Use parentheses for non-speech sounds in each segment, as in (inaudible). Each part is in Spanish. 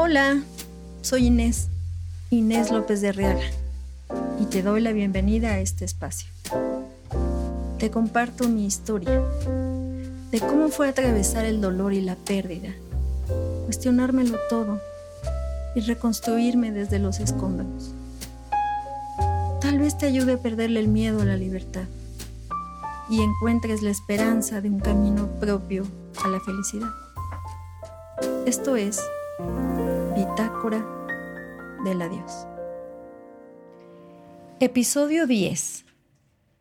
Hola, soy Inés, Inés López de Arriaga, y te doy la bienvenida a este espacio. Te comparto mi historia, de cómo fue atravesar el dolor y la pérdida, cuestionármelo todo y reconstruirme desde los escombros. Tal vez te ayude a perderle el miedo a la libertad y encuentres la esperanza de un camino propio a la felicidad. Esto es Bitácora del Adiós. Episodio 10.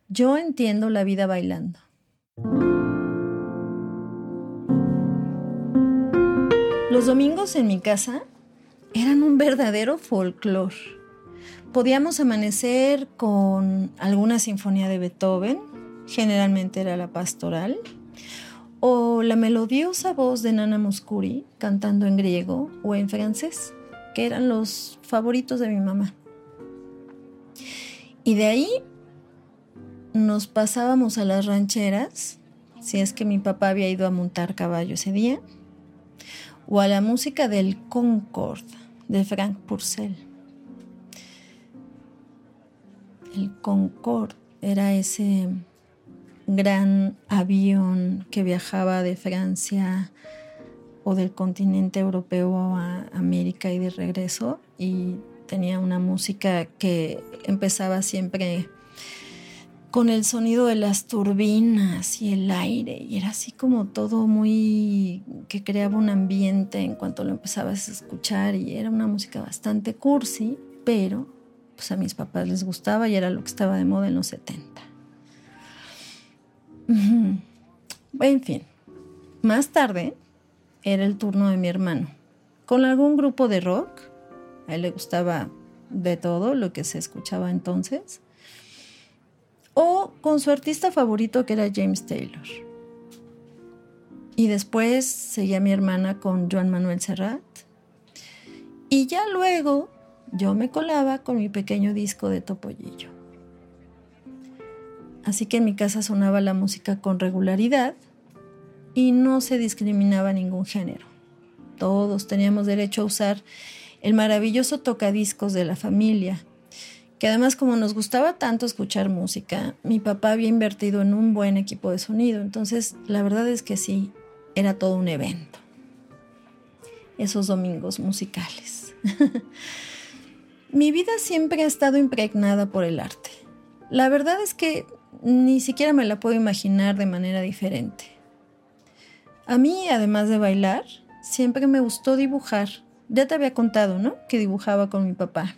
Yo entiendo la vida bailando. Los domingos en mi casa eran un verdadero folclore. Podíamos amanecer con alguna sinfonía de Beethoven, generalmente era la pastoral, o la melodiosa voz de Nana Muscuri cantando en griego o en francés, que eran los favoritos de mi mamá. Y de ahí nos pasábamos a las rancheras, si es que mi papá había ido a montar caballo ese día, o a la música del Concord de Frank Purcell. El Concord era ese gran avión que viajaba de Francia o del continente europeo a América y de regreso y tenía una música que empezaba siempre con el sonido de las turbinas y el aire y era así como todo muy que creaba un ambiente en cuanto lo empezabas a escuchar y era una música bastante cursi, pero pues a mis papás les gustaba y era lo que estaba de moda en los 70. En fin, más tarde era el turno de mi hermano. Con algún grupo de rock, a él le gustaba de todo lo que se escuchaba entonces, o con su artista favorito que era James Taylor. Y después seguía mi hermana con Joan Manuel Serrat. Y ya luego yo me colaba con mi pequeño disco de Topollillo. Así que en mi casa sonaba la música con regularidad y no se discriminaba ningún género. Todos teníamos derecho a usar el maravilloso tocadiscos de la familia, que además como nos gustaba tanto escuchar música, mi papá había invertido en un buen equipo de sonido, entonces la verdad es que sí, era todo un evento. Esos domingos musicales. (laughs) mi vida siempre ha estado impregnada por el arte. La verdad es que ni siquiera me la puedo imaginar de manera diferente. A mí, además de bailar, siempre me gustó dibujar. Ya te había contado, ¿no? Que dibujaba con mi papá.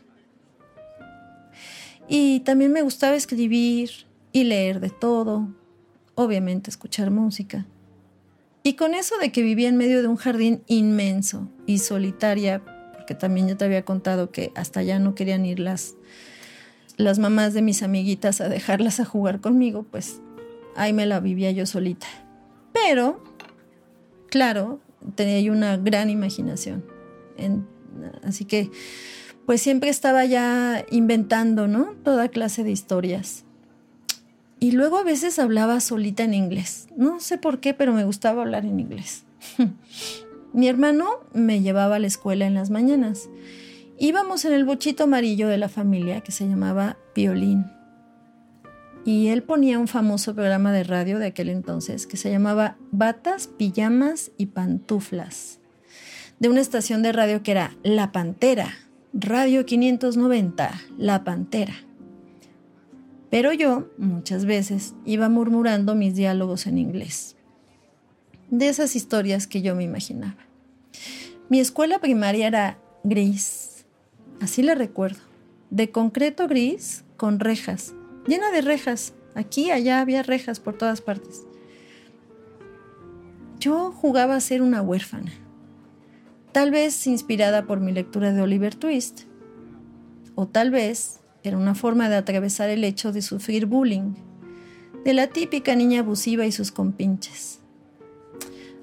Y también me gustaba escribir y leer de todo, obviamente escuchar música. Y con eso de que vivía en medio de un jardín inmenso y solitaria, porque también ya te había contado que hasta allá no querían ir las las mamás de mis amiguitas a dejarlas a jugar conmigo, pues ahí me la vivía yo solita. Pero, claro, tenía yo una gran imaginación. así que, pues siempre estaba ya inventando, ¿no? Toda clase de historias. Y luego a veces hablaba solita en inglés. No sé por qué, pero me gustaba hablar en inglés. (laughs) Mi hermano me llevaba a la escuela en las mañanas íbamos en el bochito amarillo de la familia que se llamaba Violín. Y él ponía un famoso programa de radio de aquel entonces que se llamaba Batas, Pijamas y Pantuflas, de una estación de radio que era La Pantera, Radio 590, La Pantera. Pero yo, muchas veces, iba murmurando mis diálogos en inglés, de esas historias que yo me imaginaba. Mi escuela primaria era gris, Así la recuerdo. De concreto gris con rejas, llena de rejas. Aquí, allá había rejas por todas partes. Yo jugaba a ser una huérfana, tal vez inspirada por mi lectura de Oliver Twist, o tal vez era una forma de atravesar el hecho de sufrir bullying, de la típica niña abusiva y sus compinches.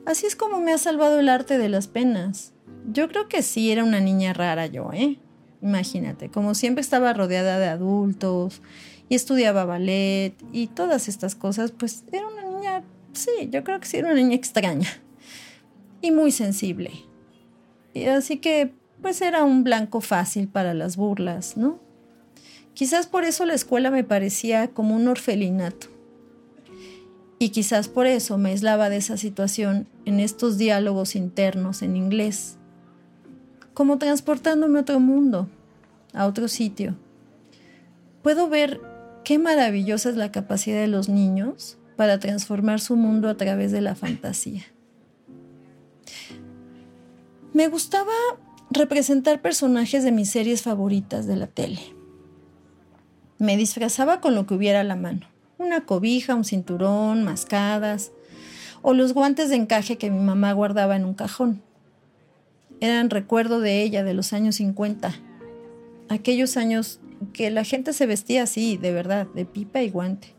Así es como me ha salvado el arte de las penas. Yo creo que sí era una niña rara yo, ¿eh? Imagínate, como siempre estaba rodeada de adultos y estudiaba ballet y todas estas cosas, pues era una niña, sí, yo creo que sí era una niña extraña y muy sensible. Y así que, pues era un blanco fácil para las burlas, ¿no? Quizás por eso la escuela me parecía como un orfelinato. Y quizás por eso me aislaba de esa situación en estos diálogos internos en inglés, como transportándome a otro mundo, a otro sitio. Puedo ver qué maravillosa es la capacidad de los niños para transformar su mundo a través de la fantasía. Me gustaba representar personajes de mis series favoritas de la tele. Me disfrazaba con lo que hubiera a la mano. Una cobija, un cinturón, mascadas o los guantes de encaje que mi mamá guardaba en un cajón. Eran recuerdo de ella de los años 50. Aquellos años que la gente se vestía así, de verdad, de pipa y guante.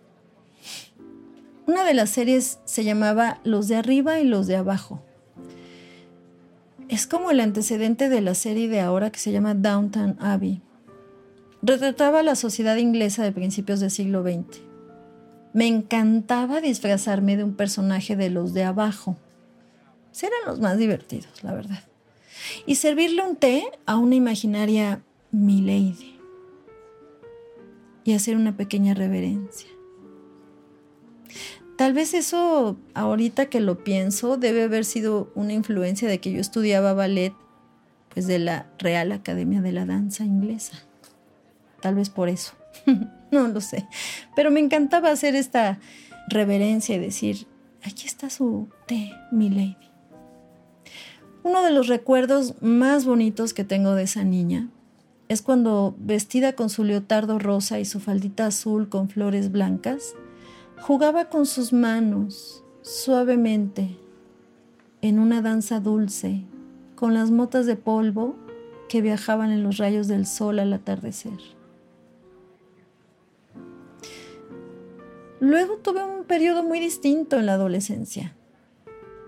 Una de las series se llamaba Los de arriba y los de abajo. Es como el antecedente de la serie de ahora que se llama Downtown Abbey. Retrataba la sociedad inglesa de principios del siglo XX. Me encantaba disfrazarme de un personaje de los de abajo. Serán los más divertidos, la verdad. Y servirle un té a una imaginaria Milady. Y hacer una pequeña reverencia. Tal vez eso, ahorita que lo pienso, debe haber sido una influencia de que yo estudiaba ballet, pues de la Real Academia de la Danza Inglesa. Tal vez por eso. (laughs) no lo sé. Pero me encantaba hacer esta reverencia y decir, aquí está su té, mi lady. Uno de los recuerdos más bonitos que tengo de esa niña es cuando, vestida con su leotardo rosa y su faldita azul con flores blancas, Jugaba con sus manos suavemente en una danza dulce con las motas de polvo que viajaban en los rayos del sol al atardecer. Luego tuve un periodo muy distinto en la adolescencia.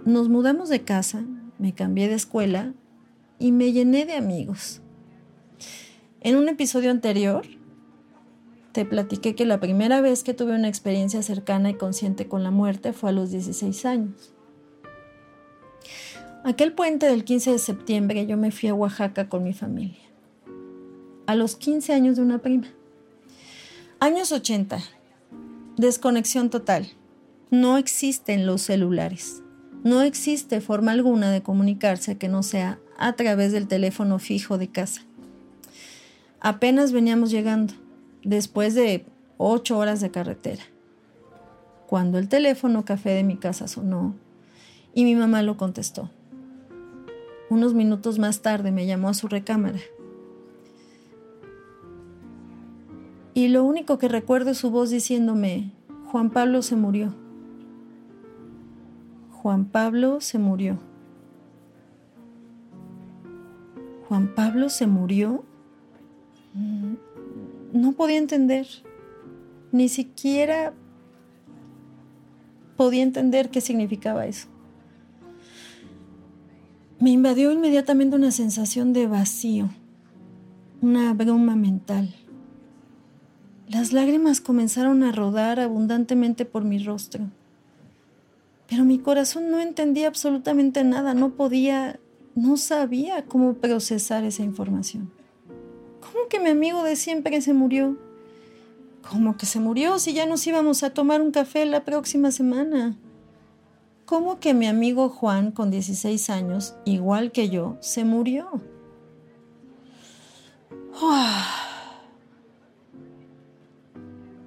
Nos mudamos de casa, me cambié de escuela y me llené de amigos. En un episodio anterior te platiqué que la primera vez que tuve una experiencia cercana y consciente con la muerte fue a los 16 años. Aquel puente del 15 de septiembre yo me fui a Oaxaca con mi familia. A los 15 años de una prima. Años 80. Desconexión total. No existen los celulares. No existe forma alguna de comunicarse que no sea a través del teléfono fijo de casa. Apenas veníamos llegando después de ocho horas de carretera. Cuando el teléfono café de mi casa sonó y mi mamá lo contestó. Unos minutos más tarde me llamó a su recámara. Y lo único que recuerdo es su voz diciéndome, Juan Pablo se murió. Juan Pablo se murió. Juan Pablo se murió. Mm, no podía entender, ni siquiera podía entender qué significaba eso. Me invadió inmediatamente una sensación de vacío, una bruma mental. Las lágrimas comenzaron a rodar abundantemente por mi rostro, pero mi corazón no entendía absolutamente nada, no podía, no sabía cómo procesar esa información. ¿Cómo que mi amigo de siempre se murió? ¿Cómo que se murió si ya nos íbamos a tomar un café la próxima semana? ¿Cómo que mi amigo Juan, con 16 años, igual que yo, se murió?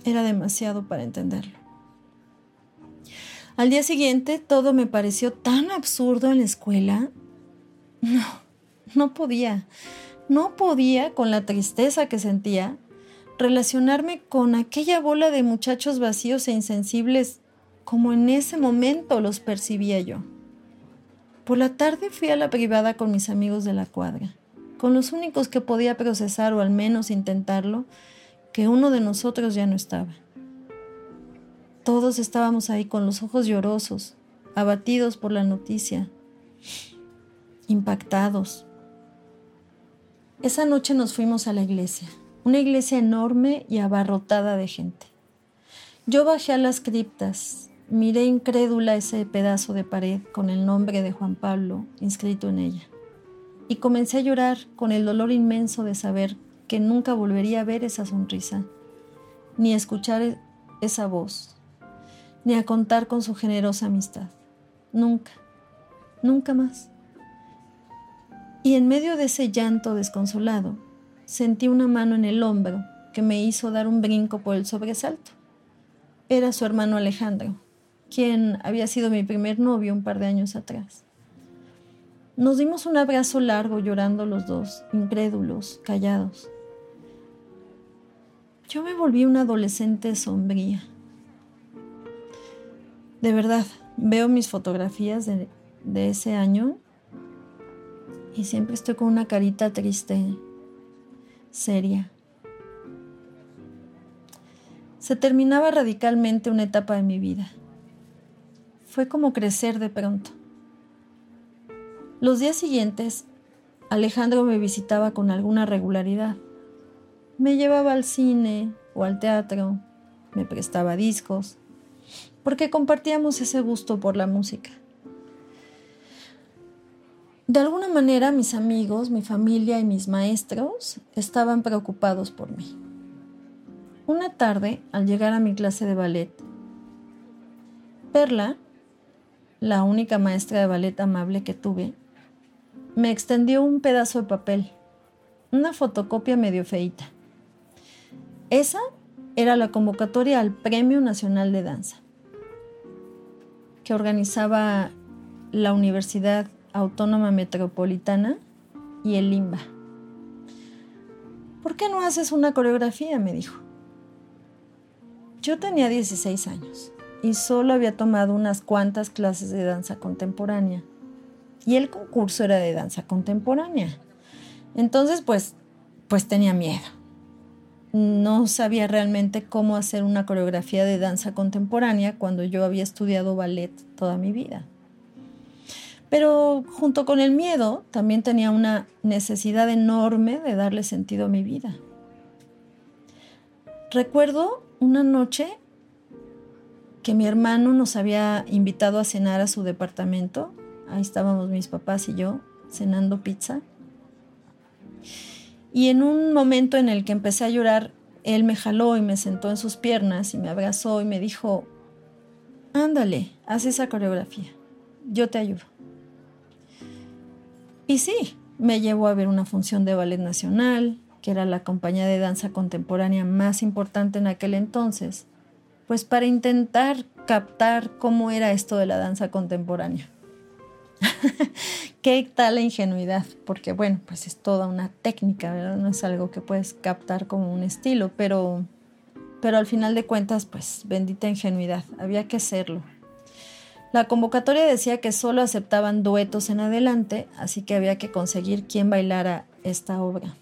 Era demasiado para entenderlo. Al día siguiente todo me pareció tan absurdo en la escuela. No, no podía. No podía, con la tristeza que sentía, relacionarme con aquella bola de muchachos vacíos e insensibles como en ese momento los percibía yo. Por la tarde fui a la privada con mis amigos de la cuadra, con los únicos que podía procesar o al menos intentarlo, que uno de nosotros ya no estaba. Todos estábamos ahí con los ojos llorosos, abatidos por la noticia, impactados, esa noche nos fuimos a la iglesia, una iglesia enorme y abarrotada de gente. Yo bajé a las criptas, miré incrédula ese pedazo de pared con el nombre de Juan Pablo inscrito en ella, y comencé a llorar con el dolor inmenso de saber que nunca volvería a ver esa sonrisa, ni escuchar esa voz, ni a contar con su generosa amistad. Nunca, nunca más. Y en medio de ese llanto desconsolado, sentí una mano en el hombro que me hizo dar un brinco por el sobresalto. Era su hermano Alejandro, quien había sido mi primer novio un par de años atrás. Nos dimos un abrazo largo llorando los dos, incrédulos, callados. Yo me volví una adolescente sombría. De verdad, veo mis fotografías de, ese año y siempre estoy con una carita triste, seria. Se terminaba radicalmente una etapa de mi vida. Fue como crecer de pronto. Los días siguientes, Alejandro me visitaba con alguna regularidad. Me llevaba al cine o al teatro, me prestaba discos, porque compartíamos ese gusto por la música. De alguna manera mis amigos, mi familia y mis maestros estaban preocupados por mí. Una tarde, al llegar a mi clase de ballet, Perla, la única maestra de ballet amable que tuve, me extendió un pedazo de papel, una fotocopia medio feita. Esa era la convocatoria al Premio Nacional de Danza, organizaba la Universidad Autónoma Metropolitana y el Limba. ¿Por qué no haces una coreografía? me dijo. Yo tenía 16 años y solo había tomado unas cuantas clases de danza contemporánea. Y el concurso era de danza contemporánea. Entonces, pues, pues tenía miedo. No sabía realmente cómo hacer una coreografía de danza contemporánea cuando yo había estudiado ballet toda mi vida. Pero junto con el miedo también tenía una necesidad enorme de darle sentido a mi vida. Recuerdo una noche que mi hermano nos había invitado a cenar a su departamento. Ahí estábamos mis papás y yo cenando pizza. Y en un momento en el que empecé a llorar, él me jaló y me sentó en sus piernas y me abrazó y me dijo, ándale, haz esa coreografía, yo te ayudo. Y sí, me llevó a ver una función de ballet nacional, que era la compañía de danza contemporánea más importante en aquel entonces, pues para intentar captar cómo era esto de la danza contemporánea. (laughs) ¿Qué tal la ingenuidad? Porque bueno, pues es toda una técnica, ¿verdad? No es algo que puedes captar como un estilo, pero, pero al final de cuentas, pues bendita ingenuidad, había que hacerlo. La convocatoria decía que solo aceptaban duetos en adelante, así que había que conseguir quién bailara esta obra.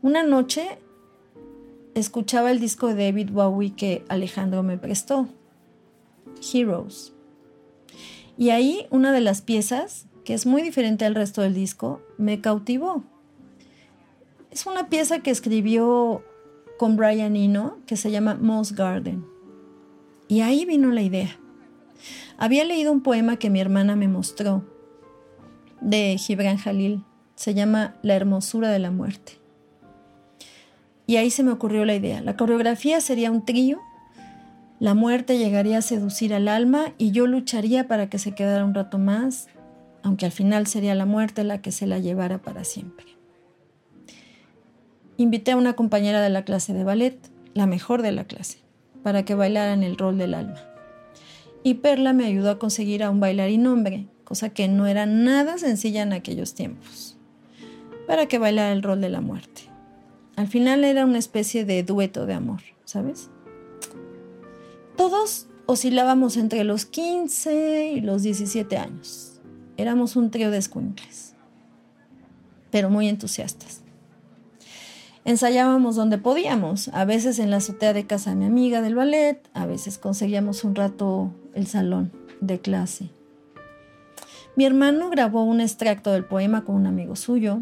Una noche escuchaba el disco de David Bowie que Alejandro me prestó, Heroes. Y ahí una de las piezas, que es muy diferente al resto del disco, me cautivó. Es una pieza que escribió con Brian Eno que se llama Moss Garden. Y ahí vino la idea. Había leído un poema que mi hermana me mostró de Gibran Jalil. Se llama La hermosura de la muerte. Y ahí se me ocurrió la idea. La coreografía sería un trío. La muerte llegaría a seducir al alma y yo lucharía para que se quedara un rato más, aunque al final sería la muerte la que se la llevara para siempre. Invité a una compañera de la clase de ballet, la mejor de la clase, para que bailara en el rol del alma y Perla me ayudó a conseguir a un bailarín hombre, cosa que no era nada sencilla en aquellos tiempos, para que bailara el rol de la muerte. Al final era una especie de dueto de amor, ¿sabes? Todos oscilábamos entre los 15 y los 17 años. Éramos un trío de escuincles, pero muy entusiastas. Ensayábamos donde podíamos, a veces en la azotea de casa de mi amiga del ballet, a veces conseguíamos un rato el salón de clase. Mi hermano grabó un extracto del poema con un amigo suyo,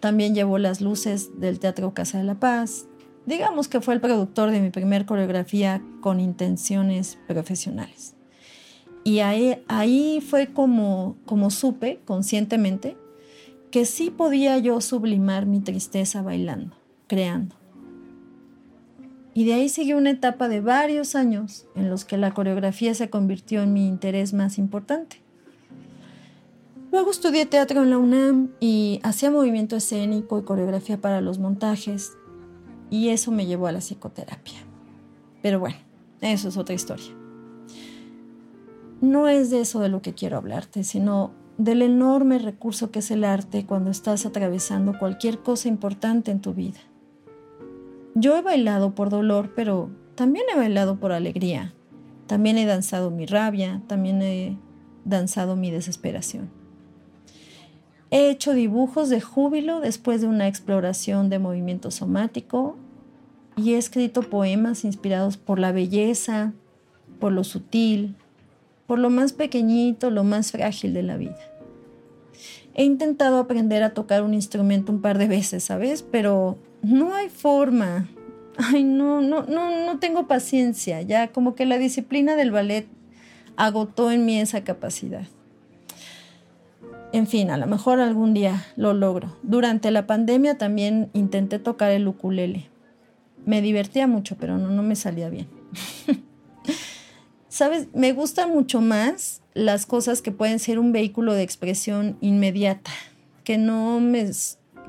también llevó las luces del Teatro Casa de la Paz. Digamos que fue el productor de mi primer coreografía con intenciones profesionales. Y ahí, ahí fue como, como supe conscientemente que sí podía yo sublimar mi tristeza bailando, creando. Y de ahí siguió una etapa de varios años en los que la coreografía se convirtió en mi interés más importante. Luego estudié teatro en la UNAM y hacía movimiento escénico y coreografía para los montajes y eso me llevó a la psicoterapia. Pero bueno, eso es otra historia. No es de eso de lo que quiero hablarte, sino del enorme recurso que es el arte cuando estás atravesando cualquier cosa importante en tu vida. Yo he bailado por dolor, pero también he bailado por alegría. También he danzado mi rabia, también he danzado mi desesperación. He hecho dibujos de júbilo después de una exploración de movimiento somático y he escrito poemas inspirados por la belleza, por lo sutil, por lo más pequeñito, lo más frágil de la vida. He intentado aprender a tocar un instrumento un par de veces, ¿sabes? Pero no hay forma. Ay, no, no, no, no tengo paciencia. Ya como que la disciplina del ballet agotó en mí esa capacidad. En fin, a lo mejor algún día lo logro. Durante la pandemia también intenté tocar el ukulele. Me divertía mucho, pero no, no me salía bien. (laughs) Sabes, me gustan mucho más las cosas que pueden ser un vehículo de expresión inmediata, que no me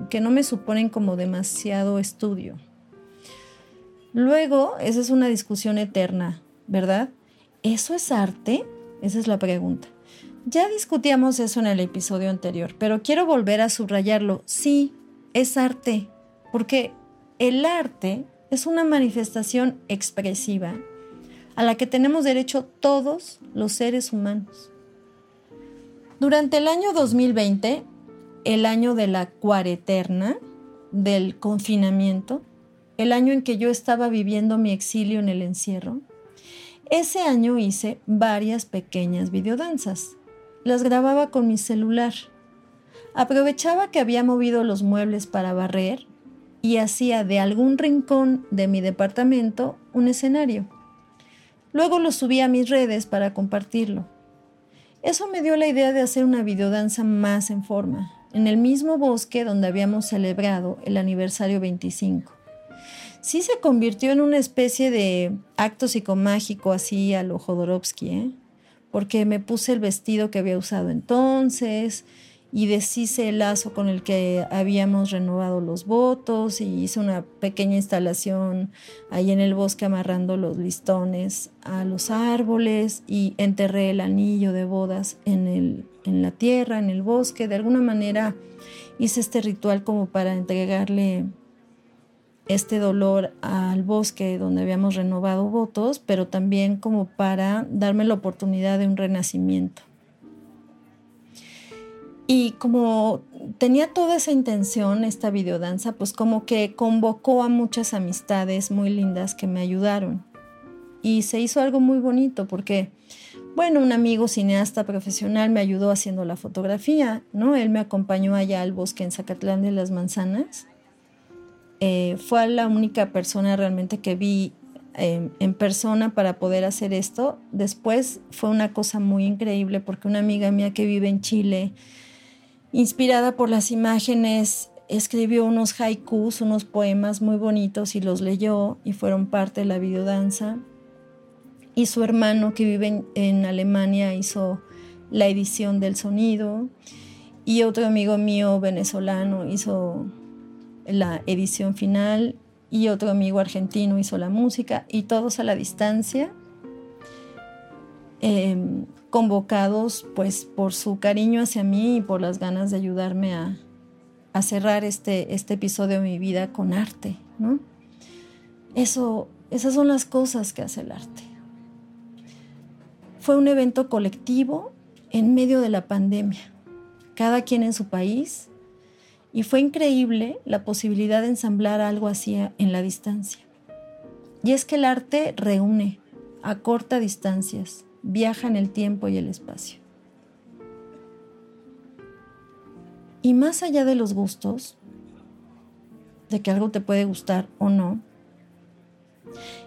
que no me suponen como demasiado estudio. Luego, esa es una discusión eterna, ¿verdad? ¿Eso es arte? Esa es la pregunta. Ya discutíamos eso en el episodio anterior, pero quiero volver a subrayarlo. Sí, es arte, porque el arte es una manifestación expresiva a la que tenemos derecho todos los seres humanos. Durante el año 2020 el año de la cuareterna, del confinamiento, el año en que yo estaba viviendo mi exilio en el encierro, ese año hice varias pequeñas videodanzas. Las grababa con mi celular. Aprovechaba que había movido los muebles para barrer y hacía de algún rincón de mi departamento un escenario. Luego lo subí a mis redes para compartirlo. Eso me dio la idea de hacer una videodanza más en forma, en el mismo bosque donde habíamos celebrado el aniversario 25. Sí se convirtió en una especie de acto psicomágico así a lo Jodorowsky, ¿eh? Porque me puse el vestido que había usado entonces y deshice el lazo con el que habíamos renovado los votos y hice una pequeña instalación ahí en el bosque amarrando los listones a los árboles y enterré el anillo de bodas en el en la tierra, en el bosque, de alguna manera hice este ritual como para entregarle este dolor al bosque donde habíamos renovado votos, pero también como para darme la oportunidad de un renacimiento. Y como tenía toda esa intención, esta videodanza, pues como que convocó a muchas amistades muy lindas que me ayudaron. Y se hizo algo muy bonito porque bueno, un amigo cineasta profesional me ayudó haciendo la fotografía, ¿no? Él me acompañó allá al bosque en Zacatlán de las Manzanas. Eh, fue la única persona realmente que vi em, en persona para poder hacer esto. Después fue una cosa muy increíble porque una amiga mía que vive en Chile, inspirada por las imágenes, escribió unos haikus, unos poemas muy bonitos y los leyó y fueron parte de la videodanza y su hermano que vive en, Alemania hizo la edición del sonido y otro amigo mío venezolano hizo la edición final y otro amigo argentino hizo la música y todos a la distancia em, convocados pues por su cariño hacia mí y por las ganas de ayudarme a, a cerrar este, este episodio de mi vida con arte, ¿no? Eso, esas son las cosas que hace el arte. Fue un evento colectivo en medio de la pandemia, cada quien en su país, y fue increíble la posibilidad de ensamblar algo así en la distancia. Y es que el arte reúne, acorta distancias, viaja en el tiempo y el espacio. Y más allá de los gustos, de que algo te puede gustar o no,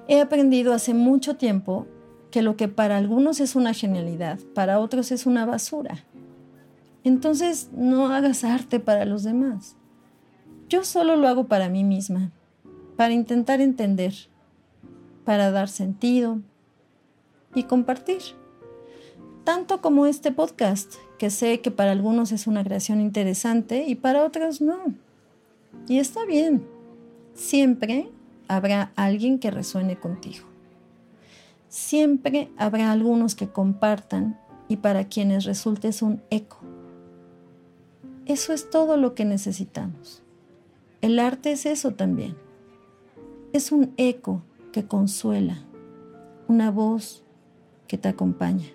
he aprendido hace mucho tiempo que lo que para algunos es una genialidad, para otros es una basura. Entonces no hagas arte para los demás. Yo solo lo hago para mí misma, para intentar entender, para dar sentido y compartir. Tanto como este podcast, que sé que para algunos es una creación interesante y para otros no. Y está bien. Siempre habrá alguien que resuene contigo. Siempre habrá algunos que compartan y para quienes resultes un eco. Eso es todo lo que necesitamos. El arte es eso también. Es un eco que consuela, una voz que te acompaña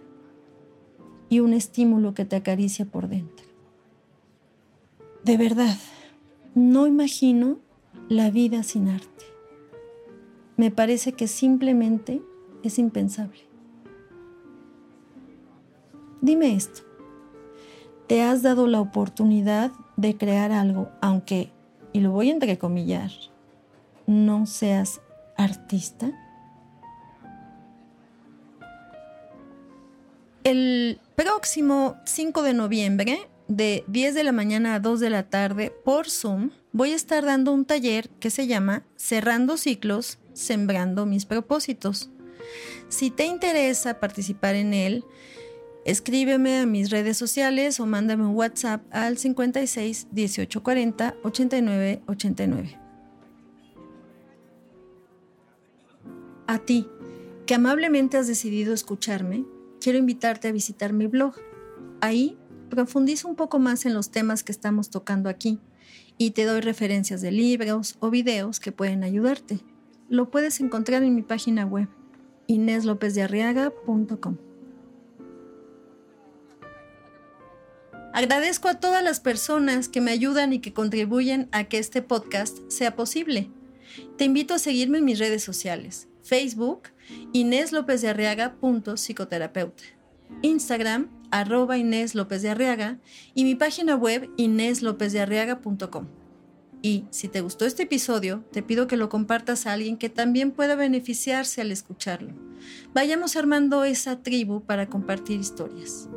y un estímulo que te acaricia por dentro. De verdad, no imagino la vida sin arte. Me parece que simplemente es impensable. Dime esto. ¿Te has dado la oportunidad de crear algo, aunque, y lo voy a entrecomillar, no seas artista? El próximo 5 de noviembre, de 10 de la mañana a 2 de la tarde, por Zoom, voy a estar dando un taller que se llama Cerrando Ciclos, Sembrando mis propósitos. Si te interesa participar en él, escríbeme a mis redes sociales o mándame un WhatsApp al 56 18 40 89 89. A ti, que amablemente has decidido escucharme, quiero invitarte a visitar mi blog. Ahí profundizo un poco más en los temas que estamos tocando aquí y te doy referencias de libros o videos que pueden ayudarte. Lo puedes encontrar en mi página web ineslopezdearriaga.com. Agradezco a todas las personas que me ayudan y que contribuyen a que este podcast sea posible. Te invito a seguirme en mis redes sociales. Facebook, Inés López de Arriaga, psicoterapeuta. Instagram, arroba Inés López de Arriaga y mi página web ineslopezdearriaga.com. Y si te gustó este episodio, te pido que lo compartas a alguien que también pueda beneficiarse al escucharlo. Vayamos armando esa tribu para compartir historias.